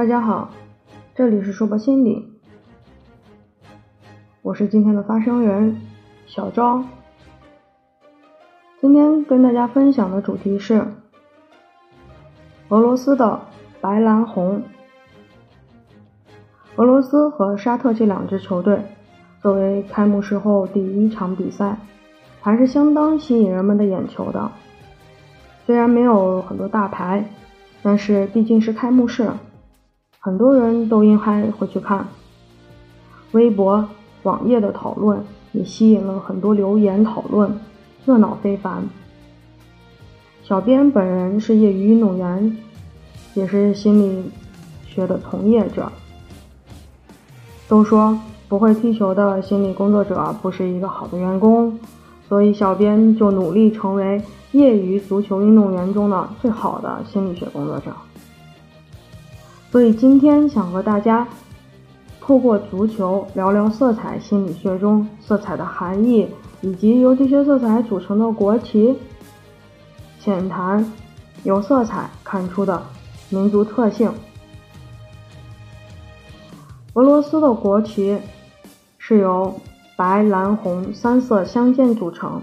大家好，这里是说吧心理，我是今天的发声人小昭。今天跟大家分享的主题是俄罗斯的白蓝红。俄罗斯和沙特这两支球队作为开幕式后第一场比赛，还是相当吸引人们的眼球的。虽然没有很多大牌，但是毕竟是开幕式，很多人都应该会去看。微博、网页的讨论也吸引了很多留言讨论。热闹非凡。小编本人是业余运动员，也是心理学的从业者。都说不会踢球的心理工作者不是一个好的员工，所以小编就努力成为业余足球运动员中的最好的心理学工作者。所以今天想和大家透过足球聊聊色彩心理学中色彩的含义。以及由这些色彩组成的国旗，浅谈由色彩看出的民族特性。俄罗斯的国旗是由白、蓝、红三色相间组成。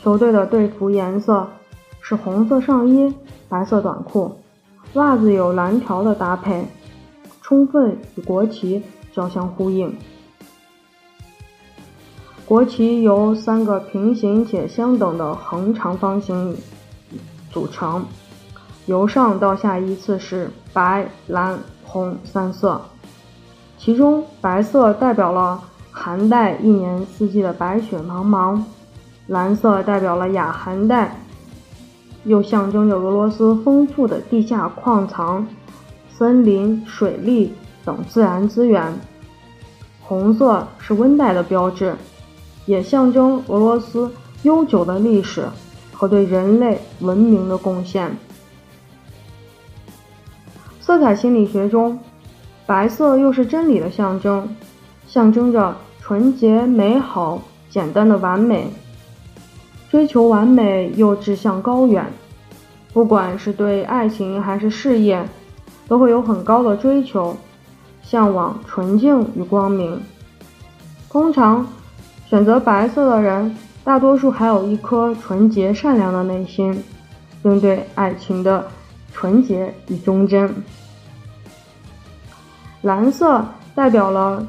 球队的队服颜色是红色上衣、白色短裤，袜子有蓝条的搭配，充分与国旗交相呼应。国旗由三个平行且相等的横长方形组成，由上到下依次是白、蓝、红三色。其中，白色代表了寒带一年四季的白雪茫茫，蓝色代表了亚寒带，又象征着俄罗斯丰富的地下矿藏、森林、水利等自然资源。红色是温带的标志。也象征俄罗斯悠久的历史和对人类文明的贡献。色彩心理学中，白色又是真理的象征，象征着纯洁、美好、简单的完美。追求完美又志向高远，不管是对爱情还是事业，都会有很高的追求，向往纯净与光明。通常。选择白色的人，大多数还有一颗纯洁善良的内心，并对爱情的纯洁与忠贞。蓝色代表了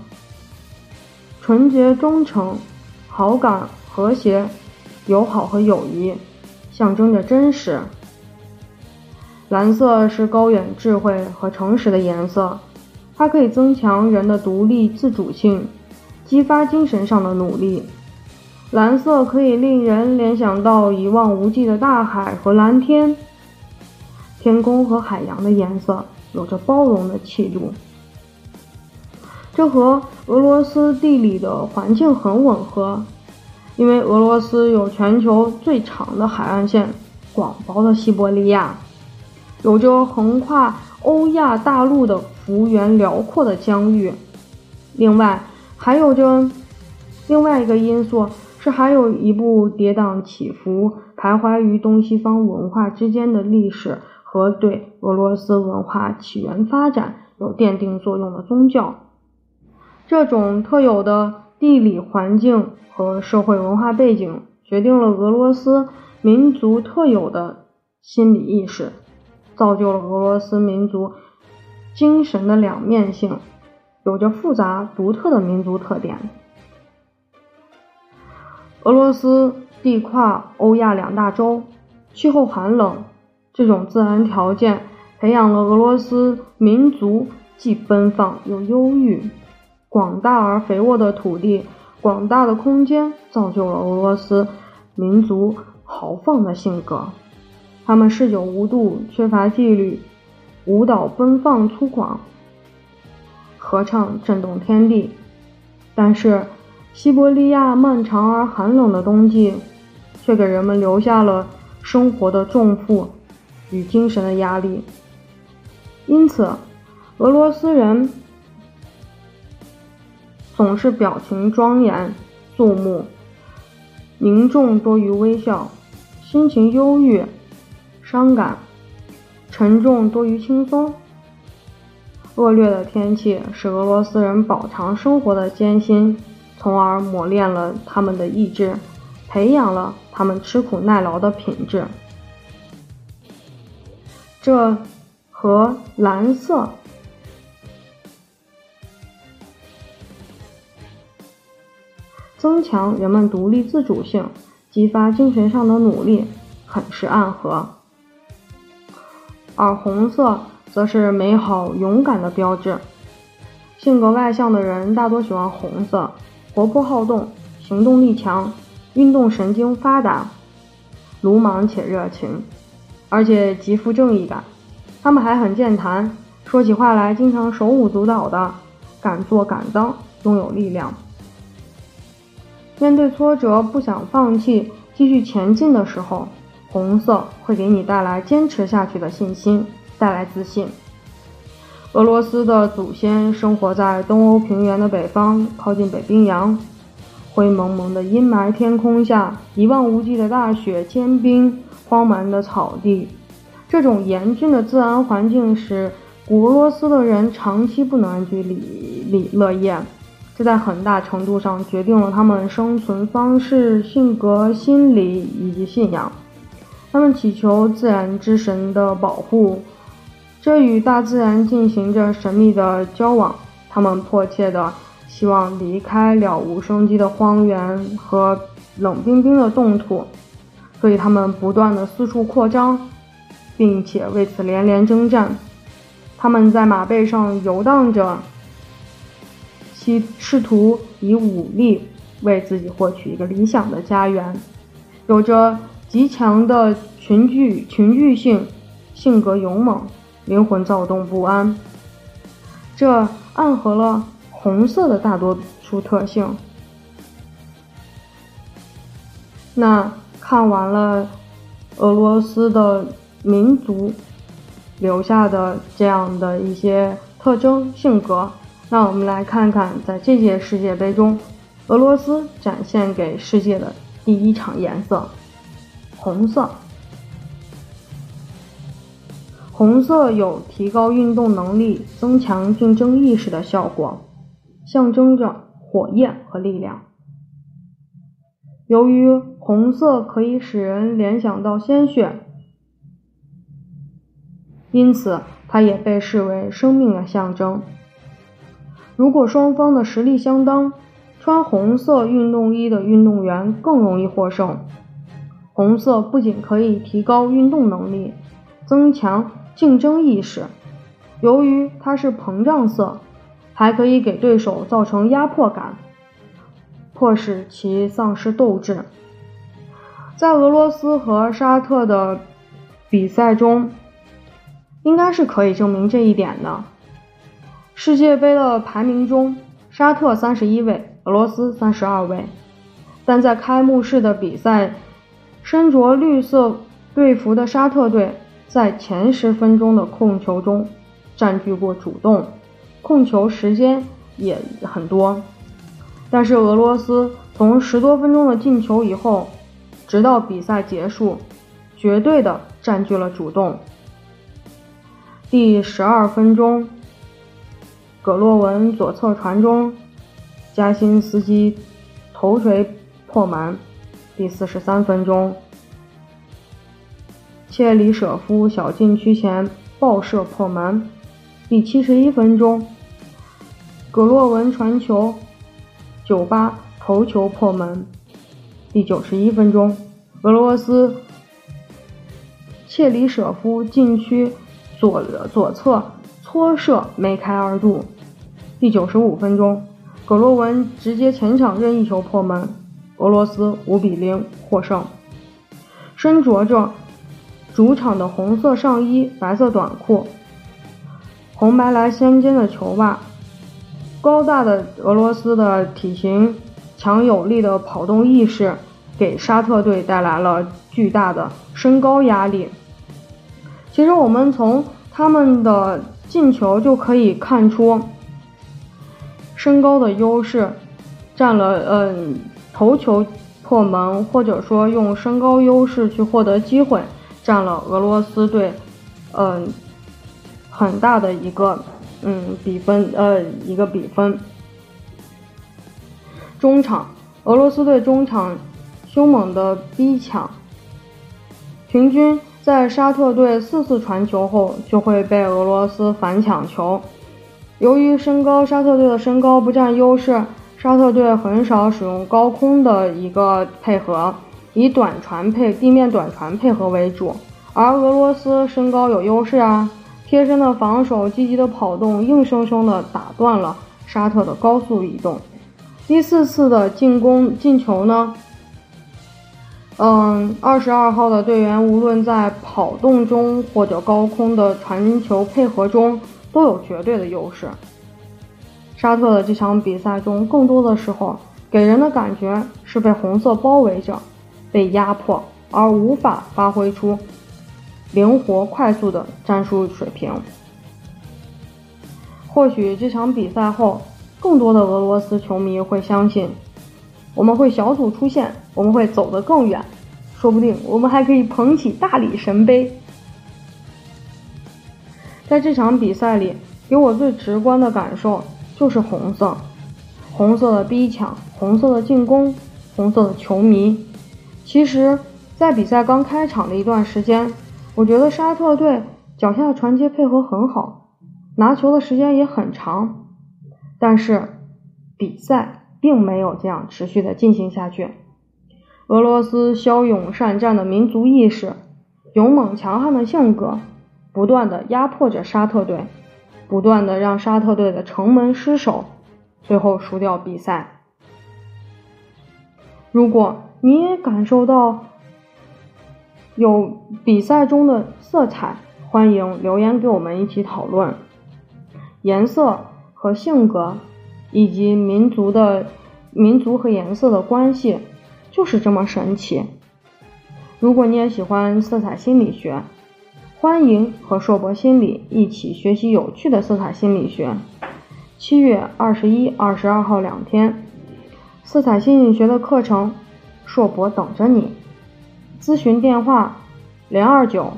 纯洁、忠诚、好感、和谐、友好和友谊，象征着真实。蓝色是高远智慧和诚实的颜色，它可以增强人的独立自主性。激发精神上的努力。蓝色可以令人联想到一望无际的大海和蓝天。天空和海洋的颜色有着包容的气度，这和俄罗斯地理的环境很吻合，因为俄罗斯有全球最长的海岸线——广袤的西伯利亚，有着横跨欧亚大陆的幅员辽阔的疆域。另外，还有着另外一个因素是，还有一部跌宕起伏、徘徊于东西方文化之间的历史和对俄罗斯文化起源发展有奠定作用的宗教。这种特有的地理环境和社会文化背景，决定了俄罗斯民族特有的心理意识，造就了俄罗斯民族精神的两面性。有着复杂独特的民族特点。俄罗斯地跨欧亚两大洲，气候寒冷，这种自然条件培养了俄罗斯民族既奔放又忧郁。广大而肥沃的土地，广大的空间，造就了俄罗斯民族豪放的性格。他们嗜酒无度，缺乏纪律，舞蹈奔放粗犷。合唱震动天地，但是西伯利亚漫长而寒冷的冬季，却给人们留下了生活的重负与精神的压力。因此，俄罗斯人总是表情庄严肃穆，凝重多于微笑，心情忧郁伤感，沉重多于轻松。恶劣的天气使俄罗斯人饱尝生活的艰辛，从而磨练了他们的意志，培养了他们吃苦耐劳的品质。这和蓝色。增强人们独立自主性，激发精神上的努力，很是暗合。而红色则是美好勇敢的标志。性格外向的人大多喜欢红色，活泼好动，行动力强，运动神经发达，鲁莽且热情，而且极富正义感。他们还很健谈，说起话来经常手舞足蹈的，敢做敢当，拥有力量。面对挫折不想放弃、继续前进的时候，红色会给你带来坚持下去的信心，带来自信。俄罗斯的祖先生活在东欧平原的北方，靠近北冰洋，灰蒙蒙的阴霾天空下，一望无际的大雪坚冰，荒蛮的草地，这种严峻的自然环境使古俄罗斯的人长期不能安居里乐业。这在很大程度上决定了他们生存方式、性格、心理以及信仰。他们祈求自然之神的保护，这与大自然进行着神秘的交往。他们迫切的希望离开了无生机的荒原和冷冰冰的冻土，所以他们不断的四处扩张，并且为此连连征战。他们在马背上游荡着。其试图以武力为自己获取一个理想的家园，有着极强的群聚群聚性，性格勇猛，灵魂躁动不安。这暗合了红色的大多数特性。那看完了俄罗斯的民族留下的这样的一些特征性格。那我们来看看，在这届世界杯中，俄罗斯展现给世界的第一场颜色——红色。红色有提高运动能力、增强竞争意识的效果，象征着火焰和力量。由于红色可以使人联想到鲜血，因此它也被视为生命的象征。如果双方的实力相当，穿红色运动衣的运动员更容易获胜。红色不仅可以提高运动能力，增强竞争意识，由于它是膨胀色，还可以给对手造成压迫感，迫使其丧失斗志。在俄罗斯和沙特的比赛中，应该是可以证明这一点的。世界杯的排名中，沙特三十一位，俄罗斯三十二位。但在开幕式的比赛，身着绿色队服的沙特队在前十分钟的控球中占据过主动，控球时间也很多。但是俄罗斯从十多分钟的进球以后，直到比赛结束，绝对的占据了主动。第十二分钟。葛洛文左侧传中，加辛斯基头锤破门。第四十三分钟，切里舍夫小禁区前爆射破门。第七十一分钟，葛洛文传球，九八头球破门。第九十一分钟，俄罗斯切里舍夫禁区左左侧搓射梅开二度。第九十五分钟，葛洛文直接前场任意球破门，俄罗斯五比零获胜。身着着主场的红色上衣、白色短裤、红白蓝相间的球袜，高大的俄罗斯的体型、强有力的跑动意识，给沙特队带来了巨大的身高压力。其实我们从他们的进球就可以看出。身高的优势占了，嗯，头球破门，或者说用身高优势去获得机会，占了俄罗斯队，嗯，很大的一个嗯比分呃一个比分。中场，俄罗斯队中场凶猛的逼抢，平均在沙特队四次传球后就会被俄罗斯反抢球。由于身高，沙特队的身高不占优势，沙特队很少使用高空的一个配合，以短传配地面短传配合为主。而俄罗斯身高有优势啊，贴身的防守，积极的跑动，硬生生的打断了沙特的高速移动。第四次的进攻进球呢？嗯，二十二号的队员无论在跑动中或者高空的传球配合中都有绝对的优势。沙特的这场比赛中，更多的时候给人的感觉是被红色包围着，被压迫，而无法发挥出灵活快速的战术水平。或许这场比赛后。更多的俄罗斯球迷会相信，我们会小组出线，我们会走得更远，说不定我们还可以捧起大理神杯。在这场比赛里，给我最直观的感受就是红色，红色的逼抢，红色的进攻，红色的球迷。其实，在比赛刚开场的一段时间，我觉得沙特队脚下的传接配合很好，拿球的时间也很长。但是，比赛并没有这样持续的进行下去。俄罗斯骁勇善战的民族意识、勇猛强悍的性格，不断的压迫着沙特队，不断的让沙特队的城门失守，最后输掉比赛。如果你也感受到有比赛中的色彩，欢迎留言给我们一起讨论颜色。和性格，以及民族的民族和颜色的关系，就是这么神奇。如果你也喜欢色彩心理学，欢迎和硕博心理一起学习有趣的色彩心理学。七月二十一、二十二号两天，色彩心理学的课程，硕博等着你。咨询电话：零二九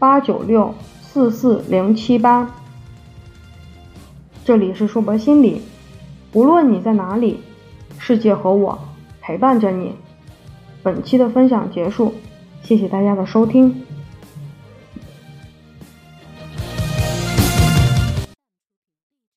八九六四四零七八。这里是硕博心理，无论你在哪里，世界和我陪伴着你。本期的分享结束，谢谢大家的收听。